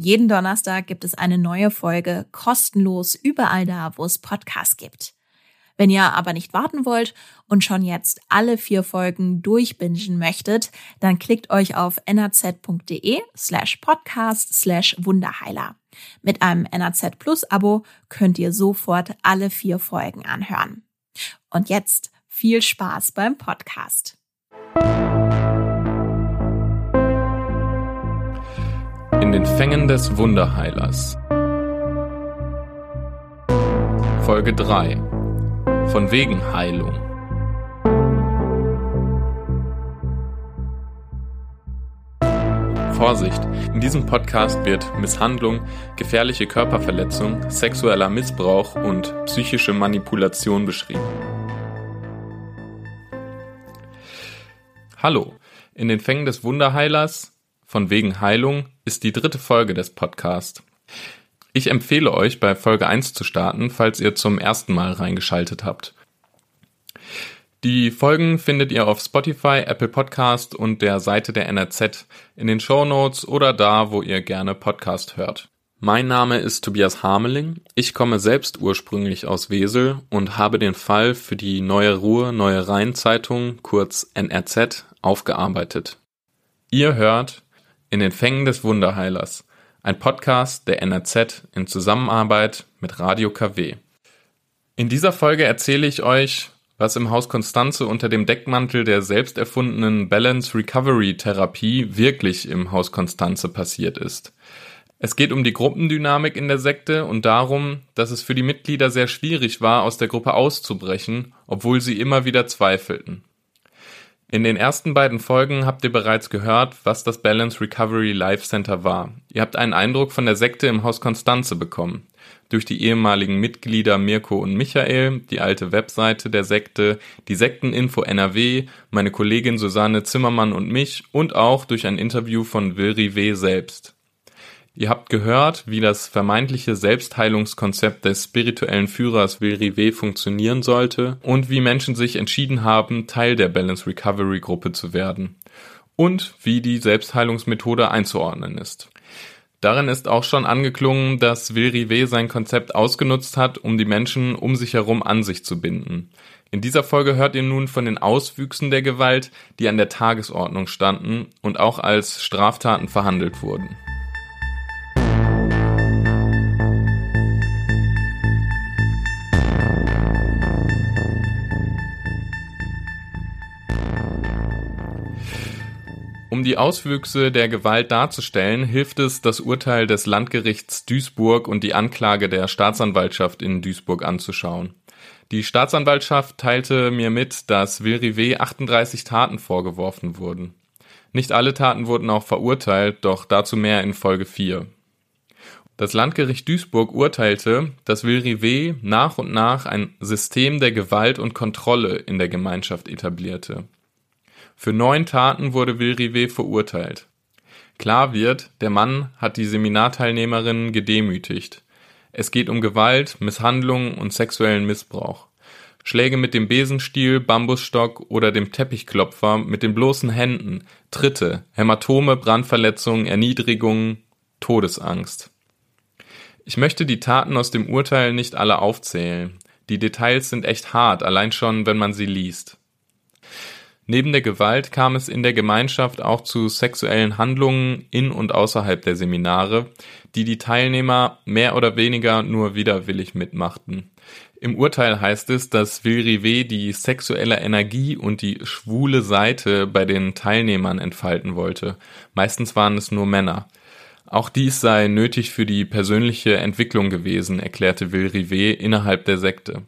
Jeden Donnerstag gibt es eine neue Folge kostenlos überall da, wo es Podcasts gibt. Wenn ihr aber nicht warten wollt und schon jetzt alle vier Folgen durchbingen möchtet, dann klickt euch auf nrz.de slash podcast slash Wunderheiler. Mit einem NRZ Plus Abo könnt ihr sofort alle vier Folgen anhören. Und jetzt viel Spaß beim Podcast. Den Fängen des Wunderheilers. Folge 3 von wegen Heilung. Vorsicht, in diesem Podcast wird Misshandlung, gefährliche Körperverletzung, sexueller Missbrauch und psychische Manipulation beschrieben. Hallo, in den Fängen des Wunderheilers von wegen Heilung ist die dritte Folge des Podcasts. Ich empfehle euch, bei Folge 1 zu starten, falls ihr zum ersten Mal reingeschaltet habt. Die Folgen findet ihr auf Spotify, Apple Podcast und der Seite der NRZ, in den Show Notes oder da, wo ihr gerne Podcast hört. Mein Name ist Tobias Hameling. Ich komme selbst ursprünglich aus Wesel und habe den Fall für die Neue Ruhr Neue Rhein Zeitung, kurz NRZ, aufgearbeitet. Ihr hört in den Fängen des Wunderheilers ein Podcast der NRZ in Zusammenarbeit mit Radio KW. In dieser Folge erzähle ich euch, was im Haus Konstanze unter dem Deckmantel der selbst erfundenen Balance Recovery Therapie wirklich im Haus Konstanze passiert ist. Es geht um die Gruppendynamik in der Sekte und darum, dass es für die Mitglieder sehr schwierig war, aus der Gruppe auszubrechen, obwohl sie immer wieder zweifelten. In den ersten beiden Folgen habt ihr bereits gehört, was das Balance Recovery Life Center war. Ihr habt einen Eindruck von der Sekte im Haus Konstanze bekommen. Durch die ehemaligen Mitglieder Mirko und Michael, die alte Webseite der Sekte, die Sekteninfo NRW, meine Kollegin Susanne Zimmermann und mich und auch durch ein Interview von Wilri W. selbst. Ihr habt gehört, wie das vermeintliche Selbstheilungskonzept des spirituellen Führers Wilri W. funktionieren sollte und wie Menschen sich entschieden haben, Teil der Balance Recovery Gruppe zu werden. Und wie die Selbstheilungsmethode einzuordnen ist. Darin ist auch schon angeklungen, dass Wilri W. sein Konzept ausgenutzt hat, um die Menschen um sich herum an sich zu binden. In dieser Folge hört ihr nun von den Auswüchsen der Gewalt, die an der Tagesordnung standen und auch als Straftaten verhandelt wurden. Um die Auswüchse der Gewalt darzustellen, hilft es, das Urteil des Landgerichts Duisburg und die Anklage der Staatsanwaltschaft in Duisburg anzuschauen. Die Staatsanwaltschaft teilte mir mit, dass Wilri W. 38 Taten vorgeworfen wurden. Nicht alle Taten wurden auch verurteilt, doch dazu mehr in Folge 4. Das Landgericht Duisburg urteilte, dass Wilri W. nach und nach ein System der Gewalt und Kontrolle in der Gemeinschaft etablierte. Für neun Taten wurde Wilriwe verurteilt. Klar wird, der Mann hat die Seminarteilnehmerinnen gedemütigt. Es geht um Gewalt, Misshandlung und sexuellen Missbrauch. Schläge mit dem Besenstiel, Bambusstock oder dem Teppichklopfer mit den bloßen Händen, Tritte, Hämatome, Brandverletzungen, Erniedrigungen, Todesangst. Ich möchte die Taten aus dem Urteil nicht alle aufzählen. Die Details sind echt hart, allein schon, wenn man sie liest. Neben der Gewalt kam es in der Gemeinschaft auch zu sexuellen Handlungen in und außerhalb der Seminare, die die Teilnehmer mehr oder weniger nur widerwillig mitmachten. Im Urteil heißt es, dass Wilrive die sexuelle Energie und die schwule Seite bei den Teilnehmern entfalten wollte. Meistens waren es nur Männer. Auch dies sei nötig für die persönliche Entwicklung gewesen, erklärte Wilrive innerhalb der Sekte.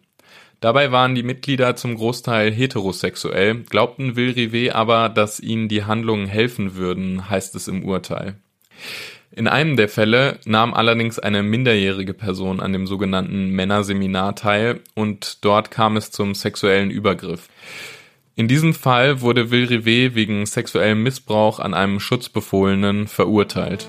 Dabei waren die Mitglieder zum Großteil heterosexuell, glaubten Will aber, dass ihnen die Handlungen helfen würden, heißt es im Urteil. In einem der Fälle nahm allerdings eine minderjährige Person an dem sogenannten Männerseminar teil und dort kam es zum sexuellen Übergriff. In diesem Fall wurde Will wegen sexuellem Missbrauch an einem Schutzbefohlenen verurteilt.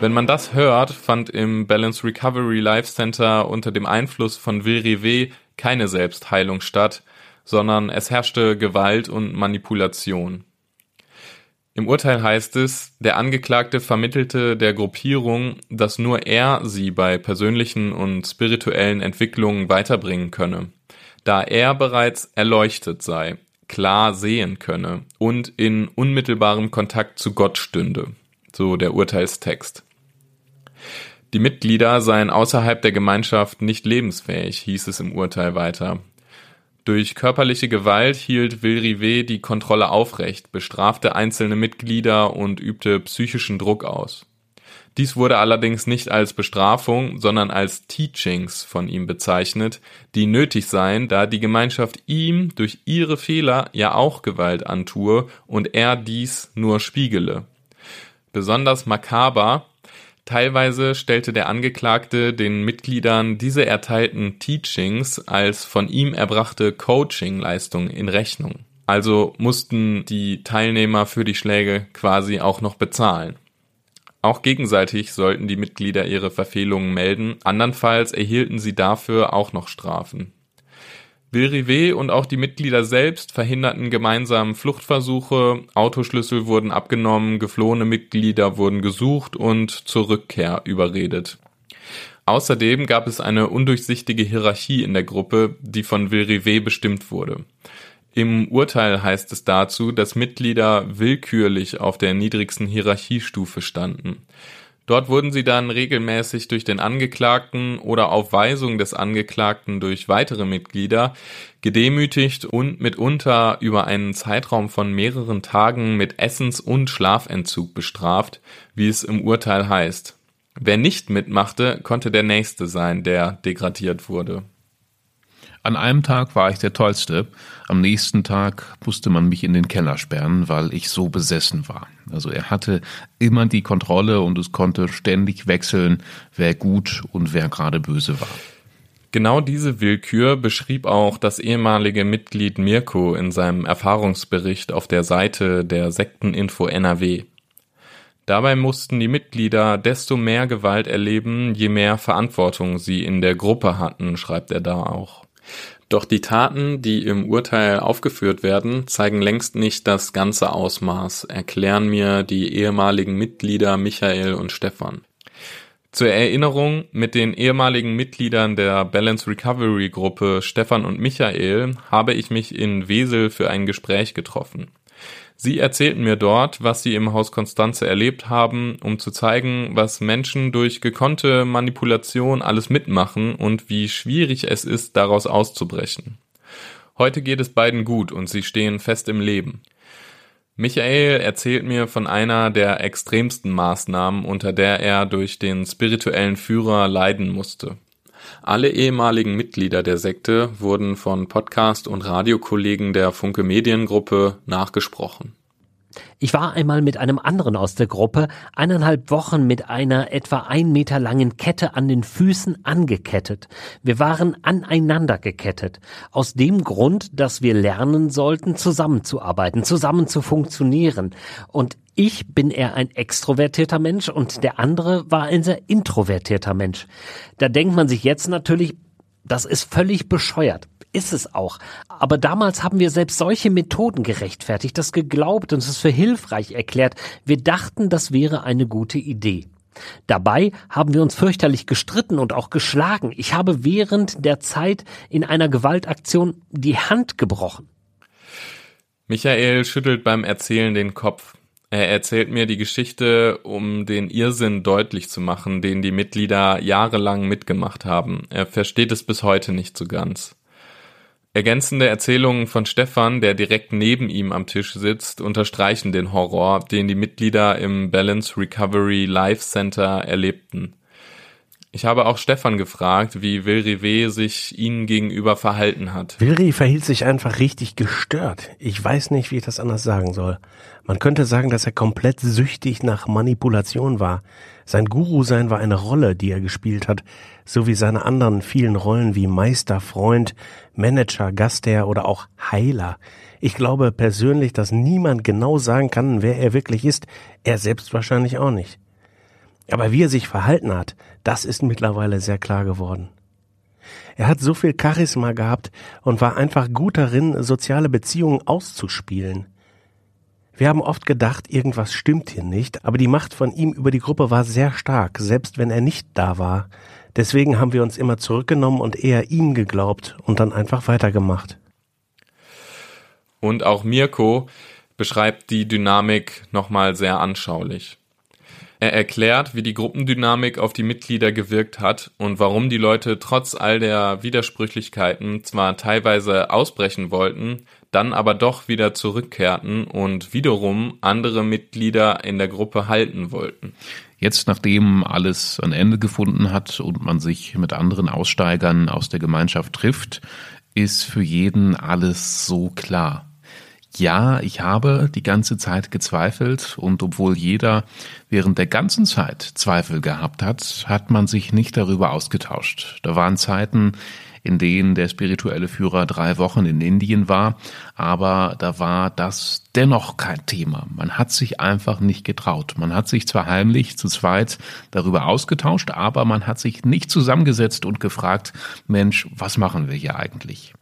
Wenn man das hört, fand im Balance Recovery Life Center unter dem Einfluss von W. keine Selbstheilung statt, sondern es herrschte Gewalt und Manipulation. Im Urteil heißt es, der Angeklagte vermittelte der Gruppierung, dass nur er sie bei persönlichen und spirituellen Entwicklungen weiterbringen könne, da er bereits erleuchtet sei, klar sehen könne und in unmittelbarem Kontakt zu Gott stünde, so der Urteilstext. Die Mitglieder seien außerhalb der Gemeinschaft nicht lebensfähig, hieß es im Urteil weiter. Durch körperliche Gewalt hielt Vilrivé die Kontrolle aufrecht, bestrafte einzelne Mitglieder und übte psychischen Druck aus. Dies wurde allerdings nicht als Bestrafung, sondern als Teachings von ihm bezeichnet, die nötig seien, da die Gemeinschaft ihm durch ihre Fehler ja auch Gewalt antue und er dies nur spiegele. Besonders makaber Teilweise stellte der Angeklagte den Mitgliedern diese erteilten Teachings als von ihm erbrachte Coaching-Leistung in Rechnung. Also mussten die Teilnehmer für die Schläge quasi auch noch bezahlen. Auch gegenseitig sollten die Mitglieder ihre Verfehlungen melden, andernfalls erhielten sie dafür auch noch Strafen. Vilrivé und auch die Mitglieder selbst verhinderten gemeinsam Fluchtversuche, Autoschlüssel wurden abgenommen, geflohene Mitglieder wurden gesucht und zur Rückkehr überredet. Außerdem gab es eine undurchsichtige Hierarchie in der Gruppe, die von Vilrivé bestimmt wurde. Im Urteil heißt es dazu, dass Mitglieder willkürlich auf der niedrigsten Hierarchiestufe standen. Dort wurden sie dann regelmäßig durch den Angeklagten oder auf Weisung des Angeklagten durch weitere Mitglieder gedemütigt und mitunter über einen Zeitraum von mehreren Tagen mit Essens- und Schlafentzug bestraft, wie es im Urteil heißt. Wer nicht mitmachte, konnte der Nächste sein, der degradiert wurde. An einem Tag war ich der Tollste, am nächsten Tag musste man mich in den Keller sperren, weil ich so besessen war. Also er hatte immer die Kontrolle und es konnte ständig wechseln, wer gut und wer gerade böse war. Genau diese Willkür beschrieb auch das ehemalige Mitglied Mirko in seinem Erfahrungsbericht auf der Seite der Sekteninfo NRW. Dabei mussten die Mitglieder desto mehr Gewalt erleben, je mehr Verantwortung sie in der Gruppe hatten, schreibt er da auch. Doch die Taten, die im Urteil aufgeführt werden, zeigen längst nicht das ganze Ausmaß, erklären mir die ehemaligen Mitglieder Michael und Stefan. Zur Erinnerung, mit den ehemaligen Mitgliedern der Balance Recovery Gruppe Stefan und Michael habe ich mich in Wesel für ein Gespräch getroffen. Sie erzählten mir dort, was sie im Haus Konstanze erlebt haben, um zu zeigen, was Menschen durch gekonnte Manipulation alles mitmachen und wie schwierig es ist, daraus auszubrechen. Heute geht es beiden gut und sie stehen fest im Leben. Michael erzählt mir von einer der extremsten Maßnahmen, unter der er durch den spirituellen Führer leiden musste. Alle ehemaligen Mitglieder der Sekte wurden von Podcast- und Radiokollegen der Funke Mediengruppe nachgesprochen. Ich war einmal mit einem anderen aus der Gruppe eineinhalb Wochen mit einer etwa ein Meter langen Kette an den Füßen angekettet. Wir waren aneinander gekettet. Aus dem Grund, dass wir lernen sollten, zusammenzuarbeiten, zusammen zu funktionieren. Und ich bin eher ein extrovertierter Mensch und der andere war ein sehr introvertierter Mensch. Da denkt man sich jetzt natürlich, das ist völlig bescheuert. Ist es auch. Aber damals haben wir selbst solche Methoden gerechtfertigt, das geglaubt und es für hilfreich erklärt. Wir dachten, das wäre eine gute Idee. Dabei haben wir uns fürchterlich gestritten und auch geschlagen. Ich habe während der Zeit in einer Gewaltaktion die Hand gebrochen. Michael schüttelt beim Erzählen den Kopf. Er erzählt mir die Geschichte, um den Irrsinn deutlich zu machen, den die Mitglieder jahrelang mitgemacht haben. Er versteht es bis heute nicht so ganz. Ergänzende Erzählungen von Stefan, der direkt neben ihm am Tisch sitzt, unterstreichen den Horror, den die Mitglieder im Balance Recovery Life Center erlebten. Ich habe auch Stefan gefragt, wie Vilrivé sich ihnen gegenüber verhalten hat. Vilri verhielt sich einfach richtig gestört. Ich weiß nicht, wie ich das anders sagen soll. Man könnte sagen, dass er komplett süchtig nach Manipulation war. Sein Guru-Sein war eine Rolle, die er gespielt hat, so wie seine anderen vielen Rollen wie Meister, Freund, Manager, Gastherr oder auch Heiler. Ich glaube persönlich, dass niemand genau sagen kann, wer er wirklich ist. Er selbst wahrscheinlich auch nicht. Aber wie er sich verhalten hat, das ist mittlerweile sehr klar geworden. Er hat so viel Charisma gehabt und war einfach gut darin, soziale Beziehungen auszuspielen. Wir haben oft gedacht, irgendwas stimmt hier nicht, aber die Macht von ihm über die Gruppe war sehr stark, selbst wenn er nicht da war. Deswegen haben wir uns immer zurückgenommen und eher ihm geglaubt und dann einfach weitergemacht. Und auch Mirko beschreibt die Dynamik nochmal sehr anschaulich. Er erklärt, wie die Gruppendynamik auf die Mitglieder gewirkt hat und warum die Leute trotz all der Widersprüchlichkeiten zwar teilweise ausbrechen wollten, dann aber doch wieder zurückkehrten und wiederum andere Mitglieder in der Gruppe halten wollten. Jetzt, nachdem alles ein Ende gefunden hat und man sich mit anderen Aussteigern aus der Gemeinschaft trifft, ist für jeden alles so klar. Ja, ich habe die ganze Zeit gezweifelt und obwohl jeder während der ganzen Zeit Zweifel gehabt hat, hat man sich nicht darüber ausgetauscht. Da waren Zeiten, in denen der spirituelle Führer drei Wochen in Indien war, aber da war das dennoch kein Thema. Man hat sich einfach nicht getraut. Man hat sich zwar heimlich zu zweit darüber ausgetauscht, aber man hat sich nicht zusammengesetzt und gefragt, Mensch, was machen wir hier eigentlich?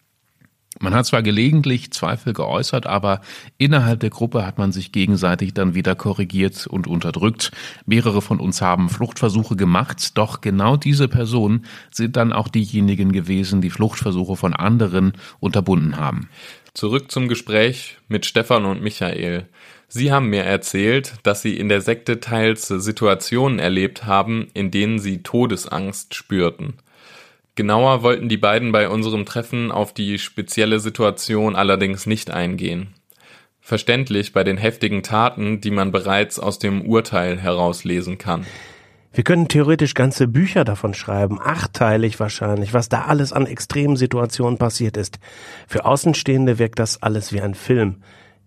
Man hat zwar gelegentlich Zweifel geäußert, aber innerhalb der Gruppe hat man sich gegenseitig dann wieder korrigiert und unterdrückt. Mehrere von uns haben Fluchtversuche gemacht, doch genau diese Personen sind dann auch diejenigen gewesen, die Fluchtversuche von anderen unterbunden haben. Zurück zum Gespräch mit Stefan und Michael. Sie haben mir erzählt, dass Sie in der Sekte teils Situationen erlebt haben, in denen Sie Todesangst spürten. Genauer wollten die beiden bei unserem Treffen auf die spezielle Situation allerdings nicht eingehen. Verständlich bei den heftigen Taten, die man bereits aus dem Urteil herauslesen kann. Wir können theoretisch ganze Bücher davon schreiben, achteilig wahrscheinlich, was da alles an extremen Situationen passiert ist. Für Außenstehende wirkt das alles wie ein Film.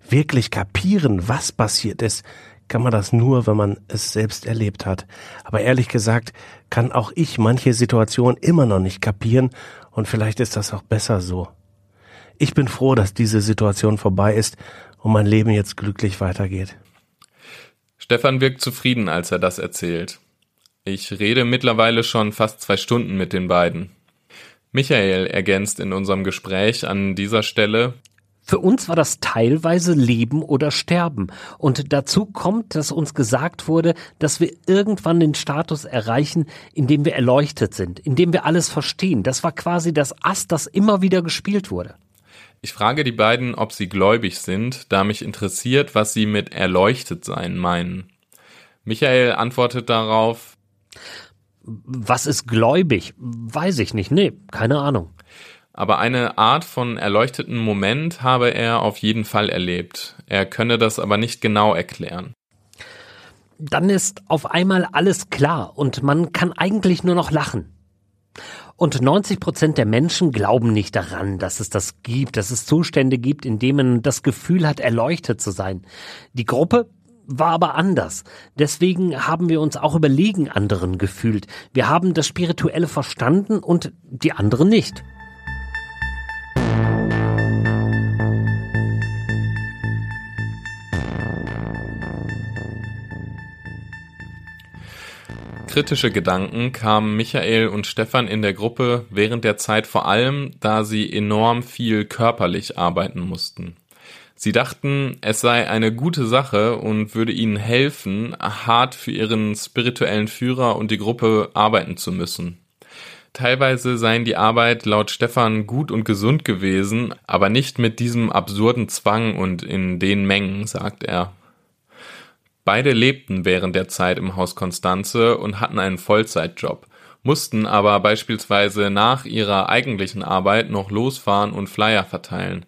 Wirklich kapieren, was passiert ist, kann man das nur, wenn man es selbst erlebt hat. Aber ehrlich gesagt, kann auch ich manche Situation immer noch nicht kapieren und vielleicht ist das auch besser so. Ich bin froh, dass diese Situation vorbei ist und mein Leben jetzt glücklich weitergeht. Stefan wirkt zufrieden, als er das erzählt. Ich rede mittlerweile schon fast zwei Stunden mit den beiden. Michael ergänzt in unserem Gespräch an dieser Stelle, für uns war das teilweise Leben oder Sterben. Und dazu kommt, dass uns gesagt wurde, dass wir irgendwann den Status erreichen, in dem wir erleuchtet sind, in dem wir alles verstehen. Das war quasi das Ass, das immer wieder gespielt wurde. Ich frage die beiden, ob sie gläubig sind, da mich interessiert, was sie mit erleuchtet sein meinen. Michael antwortet darauf, was ist gläubig? Weiß ich nicht. Nee, keine Ahnung aber eine Art von erleuchteten Moment habe er auf jeden Fall erlebt. Er könne das aber nicht genau erklären. Dann ist auf einmal alles klar und man kann eigentlich nur noch lachen. Und 90 Prozent der Menschen glauben nicht daran, dass es das gibt, dass es Zustände gibt, in denen man das Gefühl hat, erleuchtet zu sein. Die Gruppe war aber anders. Deswegen haben wir uns auch überlegen anderen gefühlt. Wir haben das Spirituelle verstanden und die anderen nicht. Kritische Gedanken kamen Michael und Stefan in der Gruppe während der Zeit vor allem, da sie enorm viel körperlich arbeiten mussten. Sie dachten, es sei eine gute Sache und würde ihnen helfen, hart für ihren spirituellen Führer und die Gruppe arbeiten zu müssen. Teilweise seien die Arbeit laut Stefan gut und gesund gewesen, aber nicht mit diesem absurden Zwang und in den Mengen, sagt er. Beide lebten während der Zeit im Haus Konstanze und hatten einen Vollzeitjob, mussten aber beispielsweise nach ihrer eigentlichen Arbeit noch losfahren und Flyer verteilen.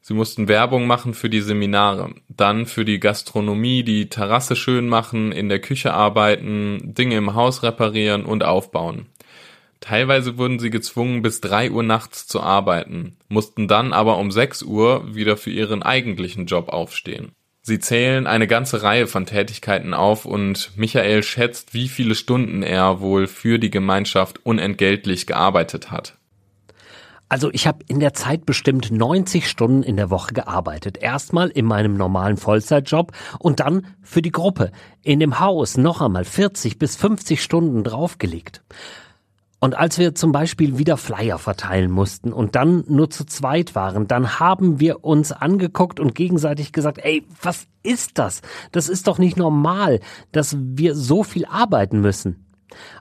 Sie mussten Werbung machen für die Seminare, dann für die Gastronomie die Terrasse schön machen, in der Küche arbeiten, Dinge im Haus reparieren und aufbauen. Teilweise wurden sie gezwungen, bis drei Uhr nachts zu arbeiten, mussten dann aber um sechs Uhr wieder für ihren eigentlichen Job aufstehen. Sie zählen eine ganze Reihe von Tätigkeiten auf und Michael schätzt, wie viele Stunden er wohl für die Gemeinschaft unentgeltlich gearbeitet hat. Also ich habe in der Zeit bestimmt 90 Stunden in der Woche gearbeitet. Erstmal in meinem normalen Vollzeitjob und dann für die Gruppe. In dem Haus noch einmal 40 bis 50 Stunden draufgelegt. Und als wir zum Beispiel wieder Flyer verteilen mussten und dann nur zu zweit waren, dann haben wir uns angeguckt und gegenseitig gesagt, ey, was ist das? Das ist doch nicht normal, dass wir so viel arbeiten müssen.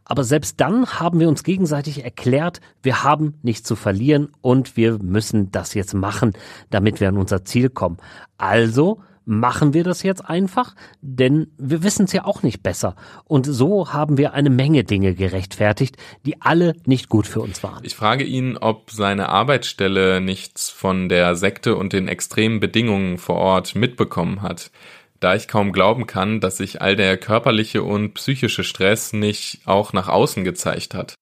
Aber selbst dann haben wir uns gegenseitig erklärt, wir haben nichts zu verlieren und wir müssen das jetzt machen, damit wir an unser Ziel kommen. Also machen wir das jetzt einfach, denn wir wissen es ja auch nicht besser. Und so haben wir eine Menge Dinge gerechtfertigt, die alle nicht gut für uns waren. Ich frage ihn, ob seine Arbeitsstelle nichts von der Sekte und den extremen Bedingungen vor Ort mitbekommen hat. Da ich kaum glauben kann, dass sich all der körperliche und psychische Stress nicht auch nach außen gezeigt hat.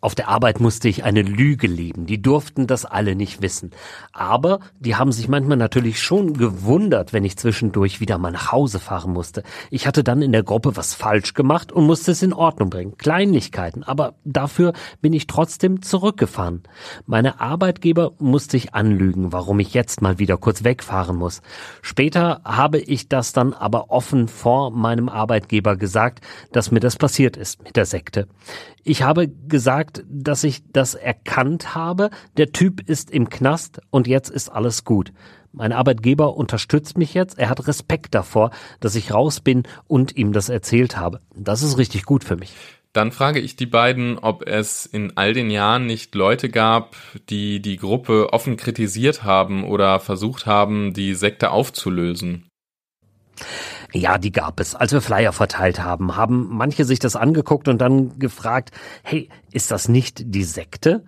Auf der Arbeit musste ich eine Lüge leben. Die durften das alle nicht wissen. Aber die haben sich manchmal natürlich schon gewundert, wenn ich zwischendurch wieder mal nach Hause fahren musste. Ich hatte dann in der Gruppe was falsch gemacht und musste es in Ordnung bringen. Kleinlichkeiten. Aber dafür bin ich trotzdem zurückgefahren. Meine Arbeitgeber musste ich anlügen, warum ich jetzt mal wieder kurz wegfahren muss. Später habe ich das dann aber offen vor meinem Arbeitgeber gesagt, dass mir das passiert ist mit der Sekte. Ich habe gesagt, dass ich das erkannt habe. Der Typ ist im Knast und jetzt ist alles gut. Mein Arbeitgeber unterstützt mich jetzt. Er hat Respekt davor, dass ich raus bin und ihm das erzählt habe. Das ist richtig gut für mich. Dann frage ich die beiden, ob es in all den Jahren nicht Leute gab, die die Gruppe offen kritisiert haben oder versucht haben, die Sekte aufzulösen. Ja, die gab es. Als wir Flyer verteilt haben, haben manche sich das angeguckt und dann gefragt, hey, ist das nicht die Sekte?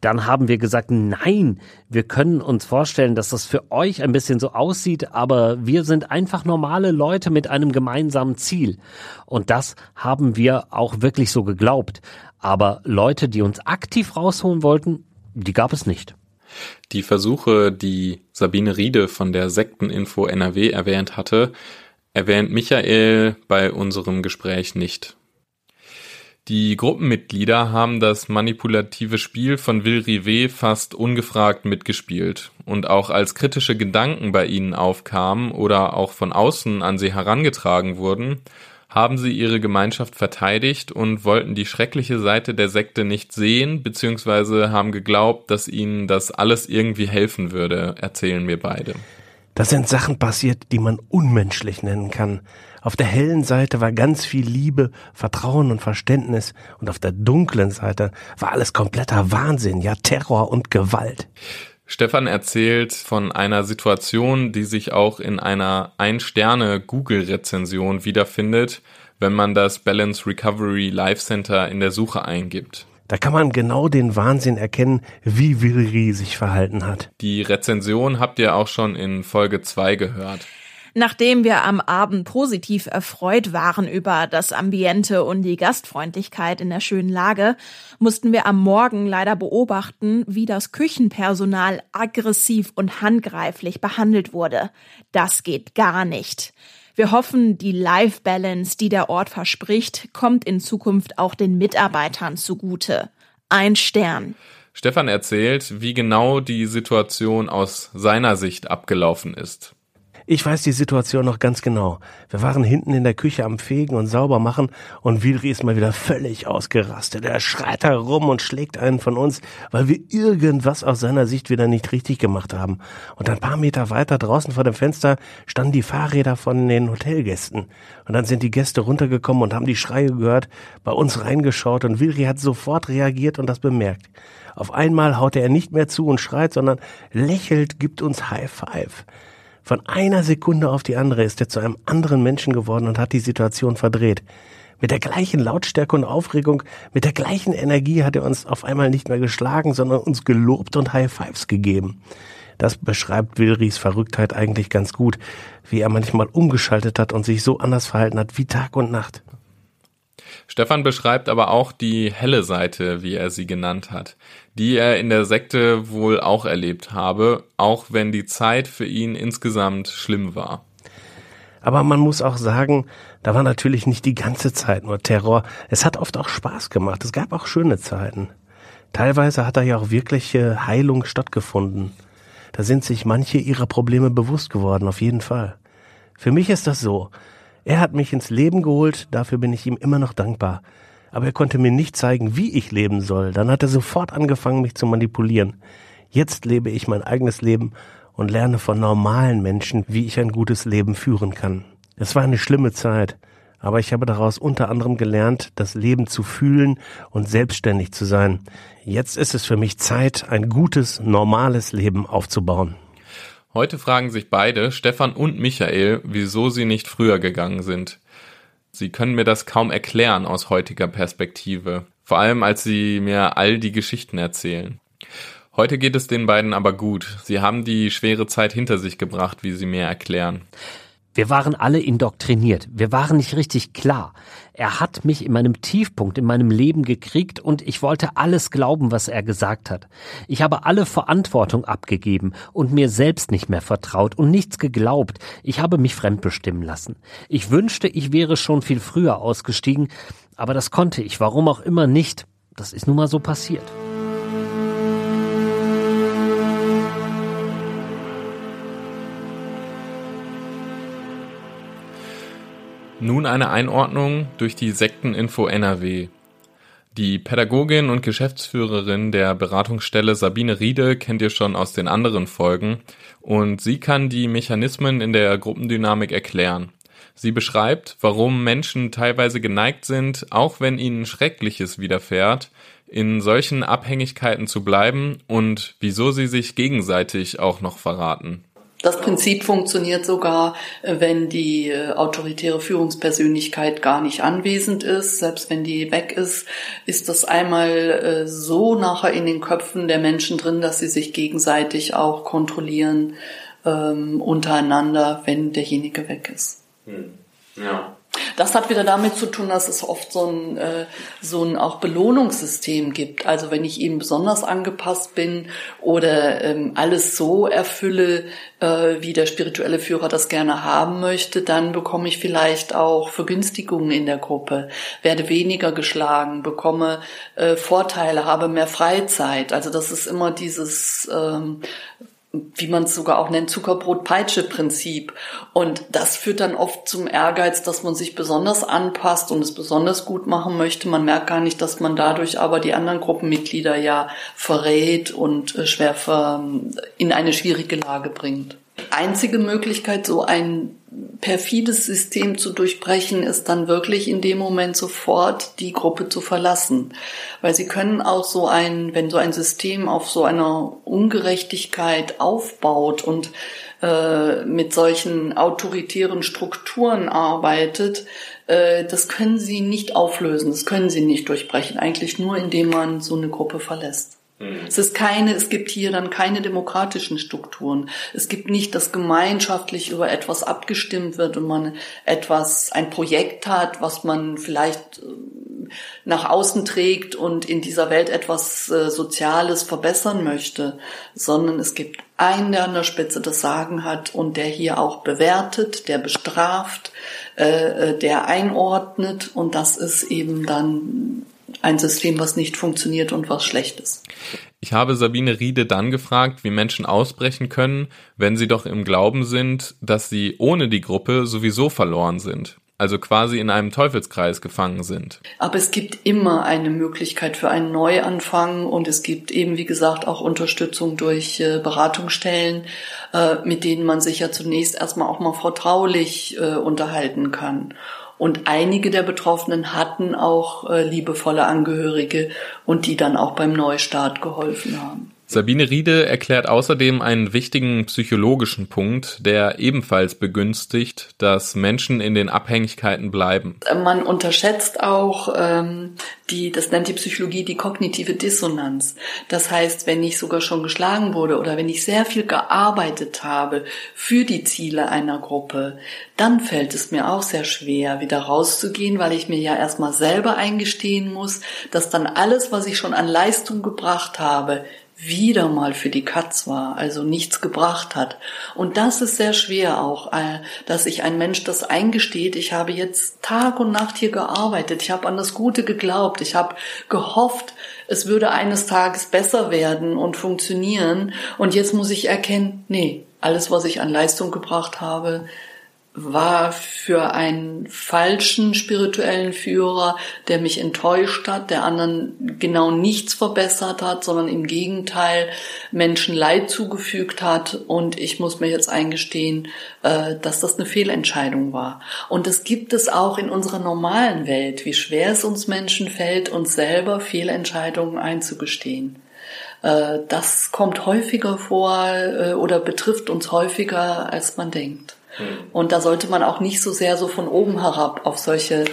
Dann haben wir gesagt, nein, wir können uns vorstellen, dass das für euch ein bisschen so aussieht, aber wir sind einfach normale Leute mit einem gemeinsamen Ziel. Und das haben wir auch wirklich so geglaubt. Aber Leute, die uns aktiv rausholen wollten, die gab es nicht. Die Versuche, die Sabine Riede von der Sekteninfo NRW erwähnt hatte, erwähnt Michael bei unserem Gespräch nicht. Die Gruppenmitglieder haben das manipulative Spiel von Will Rivet fast ungefragt mitgespielt und auch als kritische Gedanken bei ihnen aufkamen oder auch von außen an sie herangetragen wurden, haben sie ihre Gemeinschaft verteidigt und wollten die schreckliche Seite der Sekte nicht sehen, beziehungsweise haben geglaubt, dass ihnen das alles irgendwie helfen würde, erzählen mir beide. Da sind Sachen passiert, die man unmenschlich nennen kann. Auf der hellen Seite war ganz viel Liebe, Vertrauen und Verständnis und auf der dunklen Seite war alles kompletter Wahnsinn, ja Terror und Gewalt. Stefan erzählt von einer Situation, die sich auch in einer Ein-Sterne-Google-Rezension wiederfindet, wenn man das Balance Recovery Life Center in der Suche eingibt. Da kann man genau den Wahnsinn erkennen, wie Wilri sich verhalten hat. Die Rezension habt ihr auch schon in Folge 2 gehört. Nachdem wir am Abend positiv erfreut waren über das Ambiente und die Gastfreundlichkeit in der schönen Lage, mussten wir am Morgen leider beobachten, wie das Küchenpersonal aggressiv und handgreiflich behandelt wurde. Das geht gar nicht. Wir hoffen, die Life Balance, die der Ort verspricht, kommt in Zukunft auch den Mitarbeitern zugute. Ein Stern. Stefan erzählt, wie genau die Situation aus seiner Sicht abgelaufen ist. Ich weiß die Situation noch ganz genau. Wir waren hinten in der Küche am Fegen und sauber machen und Wilri ist mal wieder völlig ausgerastet. Er schreit herum und schlägt einen von uns, weil wir irgendwas aus seiner Sicht wieder nicht richtig gemacht haben. Und ein paar Meter weiter draußen vor dem Fenster standen die Fahrräder von den Hotelgästen. Und dann sind die Gäste runtergekommen und haben die Schreie gehört, bei uns reingeschaut und Wilri hat sofort reagiert und das bemerkt. Auf einmal haut er nicht mehr zu und schreit, sondern lächelt, gibt uns High Five. Von einer Sekunde auf die andere ist er zu einem anderen Menschen geworden und hat die Situation verdreht. Mit der gleichen Lautstärke und Aufregung, mit der gleichen Energie hat er uns auf einmal nicht mehr geschlagen, sondern uns gelobt und High Fives gegeben. Das beschreibt Wilris Verrücktheit eigentlich ganz gut, wie er manchmal umgeschaltet hat und sich so anders verhalten hat wie Tag und Nacht. Stefan beschreibt aber auch die helle Seite, wie er sie genannt hat, die er in der Sekte wohl auch erlebt habe, auch wenn die Zeit für ihn insgesamt schlimm war. Aber man muss auch sagen, da war natürlich nicht die ganze Zeit nur Terror. Es hat oft auch Spaß gemacht. Es gab auch schöne Zeiten. Teilweise hat da ja auch wirkliche Heilung stattgefunden. Da sind sich manche ihrer Probleme bewusst geworden, auf jeden Fall. Für mich ist das so. Er hat mich ins Leben geholt, dafür bin ich ihm immer noch dankbar. aber er konnte mir nicht zeigen, wie ich leben soll. Dann hat er sofort angefangen, mich zu manipulieren. Jetzt lebe ich mein eigenes Leben und lerne von normalen Menschen, wie ich ein gutes Leben führen kann. Es war eine schlimme Zeit, aber ich habe daraus unter anderem gelernt, das Leben zu fühlen und selbstständig zu sein. Jetzt ist es für mich Zeit, ein gutes, normales Leben aufzubauen. Heute fragen sich beide, Stefan und Michael, wieso sie nicht früher gegangen sind. Sie können mir das kaum erklären aus heutiger Perspektive, vor allem als sie mir all die Geschichten erzählen. Heute geht es den beiden aber gut. Sie haben die schwere Zeit hinter sich gebracht, wie sie mir erklären. Wir waren alle indoktriniert. Wir waren nicht richtig klar. Er hat mich in meinem Tiefpunkt in meinem Leben gekriegt und ich wollte alles glauben, was er gesagt hat. Ich habe alle Verantwortung abgegeben und mir selbst nicht mehr vertraut und nichts geglaubt. Ich habe mich fremdbestimmen lassen. Ich wünschte, ich wäre schon viel früher ausgestiegen, aber das konnte ich, warum auch immer nicht. Das ist nun mal so passiert. Nun eine Einordnung durch die Sekteninfo NRW. Die Pädagogin und Geschäftsführerin der Beratungsstelle Sabine Riede kennt ihr schon aus den anderen Folgen und sie kann die Mechanismen in der Gruppendynamik erklären. Sie beschreibt, warum Menschen teilweise geneigt sind, auch wenn ihnen Schreckliches widerfährt, in solchen Abhängigkeiten zu bleiben und wieso sie sich gegenseitig auch noch verraten. Das Prinzip funktioniert sogar, wenn die äh, autoritäre Führungspersönlichkeit gar nicht anwesend ist. Selbst wenn die weg ist, ist das einmal äh, so nachher in den Köpfen der Menschen drin, dass sie sich gegenseitig auch kontrollieren ähm, untereinander, wenn derjenige weg ist. Hm. Ja. Das hat wieder damit zu tun, dass es oft so ein, äh, so ein auch Belohnungssystem gibt. Also wenn ich eben besonders angepasst bin oder ähm, alles so erfülle, äh, wie der spirituelle Führer das gerne haben möchte, dann bekomme ich vielleicht auch Vergünstigungen in der Gruppe, werde weniger geschlagen, bekomme äh, Vorteile, habe mehr Freizeit. Also das ist immer dieses ähm, wie man es sogar auch nennt, Zuckerbrot-Peitsche-Prinzip. Und das führt dann oft zum Ehrgeiz, dass man sich besonders anpasst und es besonders gut machen möchte. Man merkt gar nicht, dass man dadurch aber die anderen Gruppenmitglieder ja verrät und äh, schwer in eine schwierige Lage bringt. Einzige Möglichkeit, so ein perfides System zu durchbrechen, ist dann wirklich in dem Moment sofort die Gruppe zu verlassen. Weil sie können auch so ein, wenn so ein System auf so einer Ungerechtigkeit aufbaut und äh, mit solchen autoritären Strukturen arbeitet, äh, das können sie nicht auflösen, das können sie nicht durchbrechen, eigentlich nur indem man so eine Gruppe verlässt. Mhm. Es ist keine, es gibt hier dann keine demokratischen Strukturen. Es gibt nicht, dass gemeinschaftlich über etwas abgestimmt wird und man etwas, ein Projekt hat, was man vielleicht äh, nach außen trägt und in dieser Welt etwas äh, Soziales verbessern möchte, sondern es gibt einen, der an der Spitze das Sagen hat und der hier auch bewertet, der bestraft, äh, der einordnet und das ist eben dann ein System, was nicht funktioniert und was schlecht ist. Ich habe Sabine Riede dann gefragt, wie Menschen ausbrechen können, wenn sie doch im Glauben sind, dass sie ohne die Gruppe sowieso verloren sind. Also quasi in einem Teufelskreis gefangen sind. Aber es gibt immer eine Möglichkeit für einen Neuanfang und es gibt eben, wie gesagt, auch Unterstützung durch äh, Beratungsstellen, äh, mit denen man sich ja zunächst erstmal auch mal vertraulich äh, unterhalten kann. Und einige der Betroffenen hatten auch äh, liebevolle Angehörige und die dann auch beim Neustart geholfen haben. Sabine Riede erklärt außerdem einen wichtigen psychologischen Punkt, der ebenfalls begünstigt, dass Menschen in den Abhängigkeiten bleiben. Man unterschätzt auch ähm, die, das nennt die Psychologie die kognitive Dissonanz. Das heißt, wenn ich sogar schon geschlagen wurde oder wenn ich sehr viel gearbeitet habe für die Ziele einer Gruppe, dann fällt es mir auch sehr schwer, wieder rauszugehen, weil ich mir ja erstmal selber eingestehen muss, dass dann alles, was ich schon an Leistung gebracht habe, wieder mal für die Katz war, also nichts gebracht hat. Und das ist sehr schwer auch, äh, dass sich ein Mensch das eingesteht. Ich habe jetzt Tag und Nacht hier gearbeitet, ich habe an das Gute geglaubt, ich habe gehofft, es würde eines Tages besser werden und funktionieren. Und jetzt muss ich erkennen, nee, alles, was ich an Leistung gebracht habe, war für einen falschen spirituellen Führer, der mich enttäuscht hat, der anderen genau nichts verbessert hat, sondern im Gegenteil Menschen Leid zugefügt hat. Und ich muss mir jetzt eingestehen, äh, dass das eine Fehlentscheidung war. Und das gibt es auch in unserer normalen Welt, wie schwer es uns Menschen fällt, uns selber Fehlentscheidungen einzugestehen. Äh, das kommt häufiger vor äh, oder betrifft uns häufiger, als man denkt. Und da sollte man auch nicht so sehr so von oben herab auf solche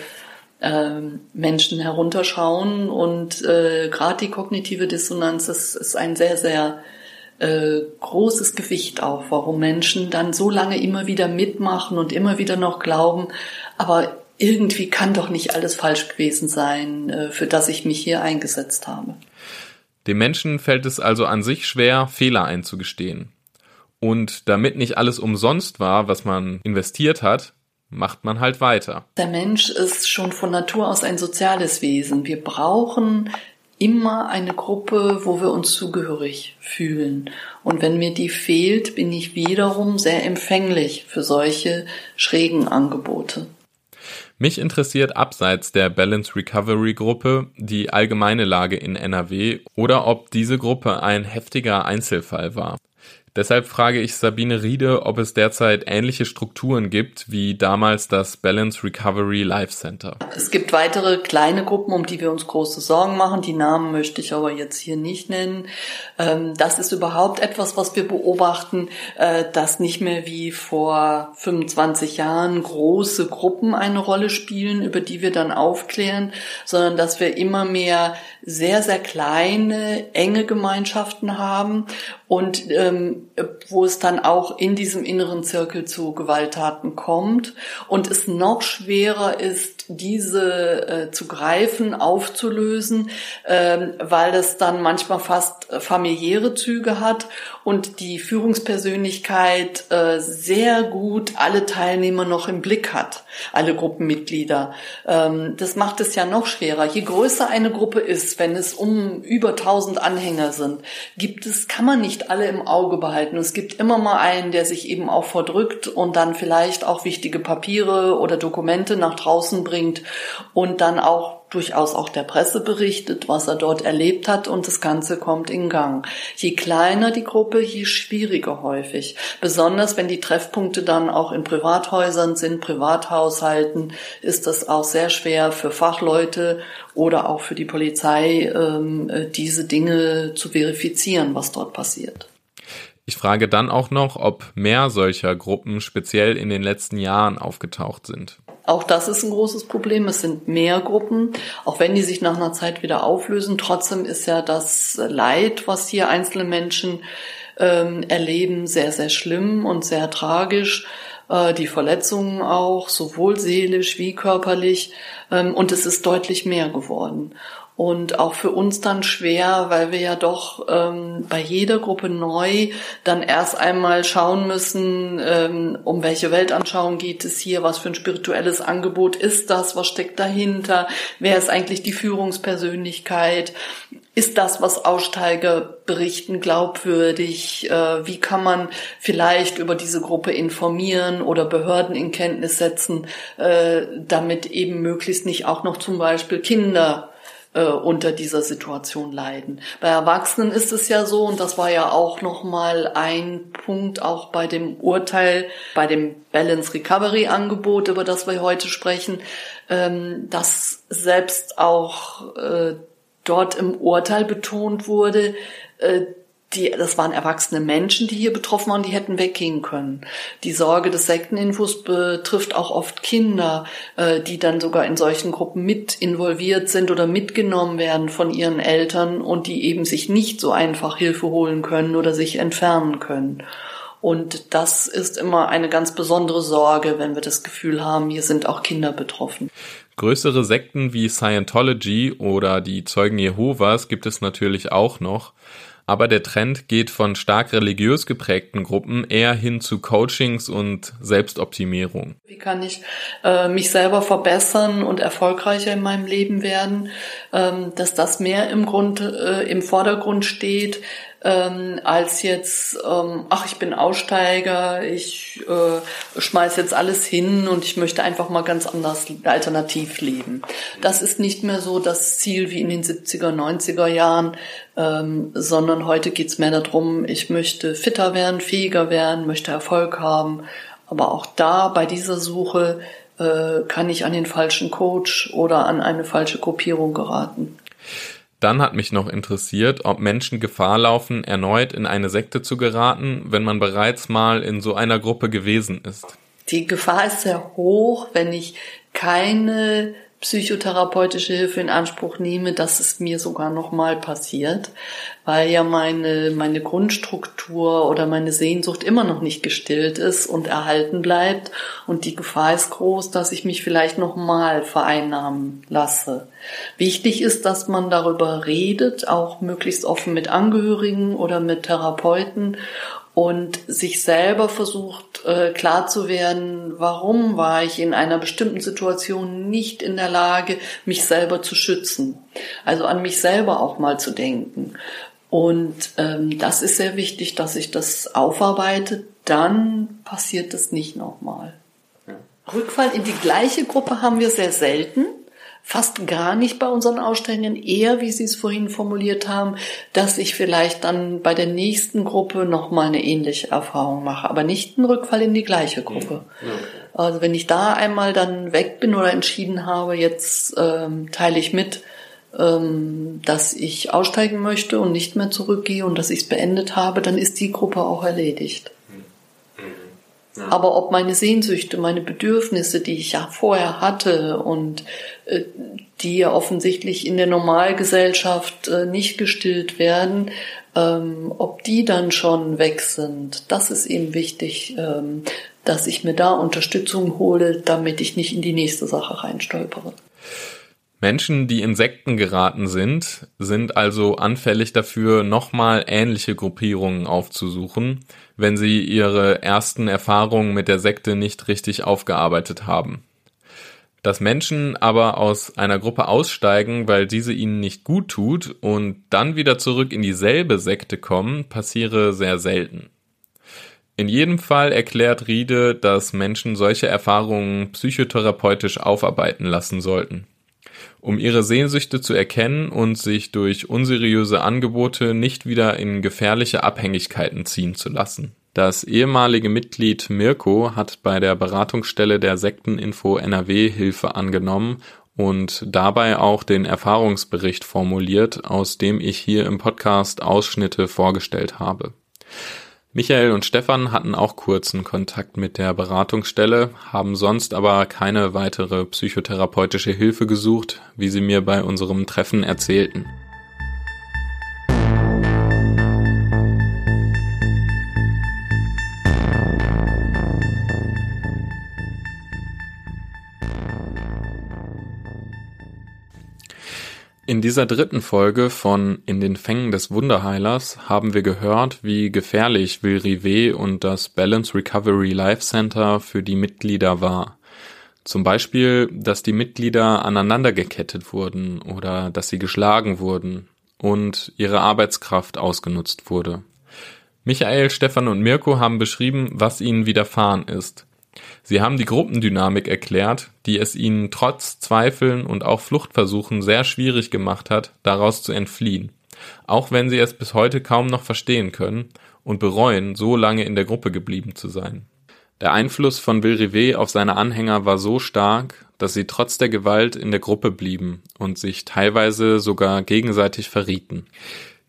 ähm, Menschen herunterschauen. Und äh, gerade die kognitive Dissonanz ist, ist ein sehr, sehr äh, großes Gewicht auch, warum Menschen dann so lange immer wieder mitmachen und immer wieder noch glauben, aber irgendwie kann doch nicht alles falsch gewesen sein, äh, für das ich mich hier eingesetzt habe. Dem Menschen fällt es also an sich schwer, Fehler einzugestehen. Und damit nicht alles umsonst war, was man investiert hat, macht man halt weiter. Der Mensch ist schon von Natur aus ein soziales Wesen. Wir brauchen immer eine Gruppe, wo wir uns zugehörig fühlen. Und wenn mir die fehlt, bin ich wiederum sehr empfänglich für solche schrägen Angebote. Mich interessiert abseits der Balance Recovery Gruppe die allgemeine Lage in NRW oder ob diese Gruppe ein heftiger Einzelfall war. Deshalb frage ich Sabine Riede, ob es derzeit ähnliche Strukturen gibt wie damals das Balance Recovery Life Center. Es gibt weitere kleine Gruppen, um die wir uns große Sorgen machen. Die Namen möchte ich aber jetzt hier nicht nennen. Ähm, das ist überhaupt etwas, was wir beobachten, äh, dass nicht mehr wie vor 25 Jahren große Gruppen eine Rolle spielen, über die wir dann aufklären, sondern dass wir immer mehr sehr, sehr kleine, enge Gemeinschaften haben und ähm, wo es dann auch in diesem inneren Zirkel zu Gewalttaten kommt. Und es noch schwerer ist, diese äh, zu greifen, aufzulösen, ähm, weil es dann manchmal fast familiäre Züge hat und die Führungspersönlichkeit äh, sehr gut alle Teilnehmer noch im Blick hat, alle Gruppenmitglieder. Ähm, das macht es ja noch schwerer. Je größer eine Gruppe ist, wenn es um über 1000 Anhänger sind, gibt es, kann man nicht alle im Auge behalten. Es gibt immer mal einen, der sich eben auch verdrückt und dann vielleicht auch wichtige Papiere oder Dokumente nach draußen bringt und dann auch durchaus auch der Presse berichtet, was er dort erlebt hat und das Ganze kommt in Gang. Je kleiner die Gruppe, je schwieriger häufig. Besonders wenn die Treffpunkte dann auch in Privathäusern sind, Privathaushalten, ist das auch sehr schwer für Fachleute oder auch für die Polizei, ähm, äh, diese Dinge zu verifizieren, was dort passiert. Ich frage dann auch noch, ob mehr solcher Gruppen speziell in den letzten Jahren aufgetaucht sind. Auch das ist ein großes Problem. Es sind mehr Gruppen, auch wenn die sich nach einer Zeit wieder auflösen. Trotzdem ist ja das Leid, was hier einzelne Menschen ähm, erleben, sehr, sehr schlimm und sehr tragisch. Äh, die Verletzungen auch, sowohl seelisch wie körperlich. Ähm, und es ist deutlich mehr geworden und auch für uns dann schwer, weil wir ja doch ähm, bei jeder Gruppe neu dann erst einmal schauen müssen, ähm, um welche Weltanschauung geht es hier, was für ein spirituelles Angebot ist das, was steckt dahinter, wer ist eigentlich die Führungspersönlichkeit, ist das, was Aussteiger berichten, glaubwürdig? Äh, wie kann man vielleicht über diese Gruppe informieren oder Behörden in Kenntnis setzen, äh, damit eben möglichst nicht auch noch zum Beispiel Kinder äh, unter dieser Situation leiden. Bei Erwachsenen ist es ja so, und das war ja auch nochmal ein Punkt auch bei dem Urteil, bei dem Balance Recovery Angebot, über das wir heute sprechen, ähm, dass selbst auch äh, dort im Urteil betont wurde, äh, die, das waren erwachsene Menschen, die hier betroffen waren, die hätten weggehen können. Die Sorge des Sekteninfos betrifft auch oft Kinder, äh, die dann sogar in solchen Gruppen mit involviert sind oder mitgenommen werden von ihren Eltern und die eben sich nicht so einfach Hilfe holen können oder sich entfernen können. Und das ist immer eine ganz besondere Sorge, wenn wir das Gefühl haben, hier sind auch Kinder betroffen. Größere Sekten wie Scientology oder die Zeugen Jehovas gibt es natürlich auch noch aber der Trend geht von stark religiös geprägten Gruppen eher hin zu Coachings und Selbstoptimierung. Wie kann ich äh, mich selber verbessern und erfolgreicher in meinem Leben werden, ähm, dass das mehr im Grund äh, im Vordergrund steht, ähm, als jetzt, ähm, ach, ich bin Aussteiger, ich äh, schmeiß jetzt alles hin und ich möchte einfach mal ganz anders alternativ leben. Das ist nicht mehr so das Ziel wie in den 70er, 90er Jahren, ähm, sondern heute geht's mehr darum, ich möchte fitter werden, fähiger werden, möchte Erfolg haben. Aber auch da bei dieser Suche äh, kann ich an den falschen Coach oder an eine falsche Gruppierung geraten. Dann hat mich noch interessiert, ob Menschen Gefahr laufen, erneut in eine Sekte zu geraten, wenn man bereits mal in so einer Gruppe gewesen ist. Die Gefahr ist sehr hoch, wenn ich keine psychotherapeutische Hilfe in Anspruch nehme, dass es mir sogar nochmal passiert, weil ja meine, meine Grundstruktur oder meine Sehnsucht immer noch nicht gestillt ist und erhalten bleibt und die Gefahr ist groß, dass ich mich vielleicht nochmal vereinnahmen lasse. Wichtig ist, dass man darüber redet, auch möglichst offen mit Angehörigen oder mit Therapeuten und sich selber versucht äh, klar zu werden, warum war ich in einer bestimmten Situation nicht in der Lage, mich selber zu schützen. Also an mich selber auch mal zu denken. Und ähm, das ist sehr wichtig, dass ich das aufarbeite. Dann passiert das nicht nochmal. Rückfall in die gleiche Gruppe haben wir sehr selten fast gar nicht bei unseren Ausstellungen, eher, wie Sie es vorhin formuliert haben, dass ich vielleicht dann bei der nächsten Gruppe nochmal eine ähnliche Erfahrung mache, aber nicht einen Rückfall in die gleiche Gruppe. Also wenn ich da einmal dann weg bin oder entschieden habe, jetzt ähm, teile ich mit, ähm, dass ich aussteigen möchte und nicht mehr zurückgehe und dass ich es beendet habe, dann ist die Gruppe auch erledigt. Aber ob meine Sehnsüchte, meine Bedürfnisse, die ich ja vorher hatte und äh, die ja offensichtlich in der Normalgesellschaft äh, nicht gestillt werden, ähm, ob die dann schon weg sind, das ist eben wichtig, ähm, dass ich mir da Unterstützung hole, damit ich nicht in die nächste Sache reinstolpere. Menschen, die in Sekten geraten sind, sind also anfällig dafür, nochmal ähnliche Gruppierungen aufzusuchen, wenn sie ihre ersten Erfahrungen mit der Sekte nicht richtig aufgearbeitet haben. Dass Menschen aber aus einer Gruppe aussteigen, weil diese ihnen nicht gut tut und dann wieder zurück in dieselbe Sekte kommen, passiere sehr selten. In jedem Fall erklärt Riede, dass Menschen solche Erfahrungen psychotherapeutisch aufarbeiten lassen sollten um ihre Sehnsüchte zu erkennen und sich durch unseriöse Angebote nicht wieder in gefährliche Abhängigkeiten ziehen zu lassen. Das ehemalige Mitglied Mirko hat bei der Beratungsstelle der Sekteninfo NRW Hilfe angenommen und dabei auch den Erfahrungsbericht formuliert, aus dem ich hier im Podcast Ausschnitte vorgestellt habe. Michael und Stefan hatten auch kurzen Kontakt mit der Beratungsstelle, haben sonst aber keine weitere psychotherapeutische Hilfe gesucht, wie sie mir bei unserem Treffen erzählten. In dieser dritten Folge von In den Fängen des Wunderheilers haben wir gehört, wie gefährlich Will Rivet und das Balance Recovery Life Center für die Mitglieder war. Zum Beispiel, dass die Mitglieder aneinander gekettet wurden oder dass sie geschlagen wurden und ihre Arbeitskraft ausgenutzt wurde. Michael, Stefan und Mirko haben beschrieben, was ihnen widerfahren ist. Sie haben die Gruppendynamik erklärt, die es ihnen trotz Zweifeln und auch Fluchtversuchen sehr schwierig gemacht hat, daraus zu entfliehen, auch wenn sie es bis heute kaum noch verstehen können und bereuen, so lange in der Gruppe geblieben zu sein. Der Einfluss von Rivet auf seine Anhänger war so stark, dass sie trotz der Gewalt in der Gruppe blieben und sich teilweise sogar gegenseitig verrieten.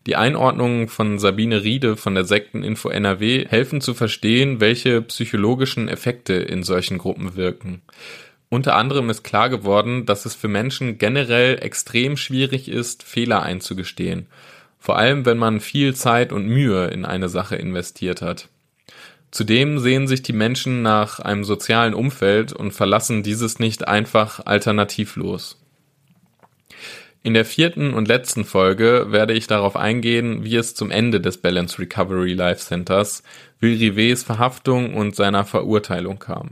Die Einordnungen von Sabine Riede von der Sekteninfo NRW helfen zu verstehen, welche psychologischen Effekte in solchen Gruppen wirken. Unter anderem ist klar geworden, dass es für Menschen generell extrem schwierig ist, Fehler einzugestehen. Vor allem, wenn man viel Zeit und Mühe in eine Sache investiert hat. Zudem sehen sich die Menschen nach einem sozialen Umfeld und verlassen dieses nicht einfach alternativlos. In der vierten und letzten Folge werde ich darauf eingehen, wie es zum Ende des Balance Recovery Life Centers, Will Rivets Verhaftung und seiner Verurteilung kam.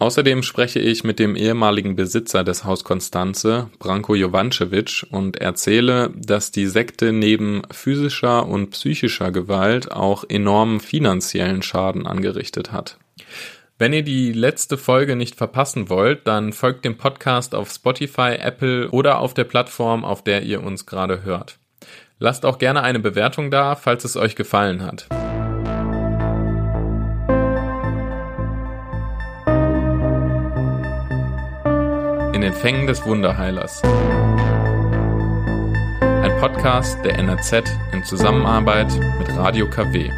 Außerdem spreche ich mit dem ehemaligen Besitzer des Haus Konstanze, Branko Jovancevic, und erzähle, dass die Sekte neben physischer und psychischer Gewalt auch enormen finanziellen Schaden angerichtet hat. Wenn ihr die letzte Folge nicht verpassen wollt, dann folgt dem Podcast auf Spotify, Apple oder auf der Plattform, auf der ihr uns gerade hört. Lasst auch gerne eine Bewertung da, falls es euch gefallen hat. In den Fängen des Wunderheilers. Ein Podcast der NRZ in Zusammenarbeit mit Radio KW.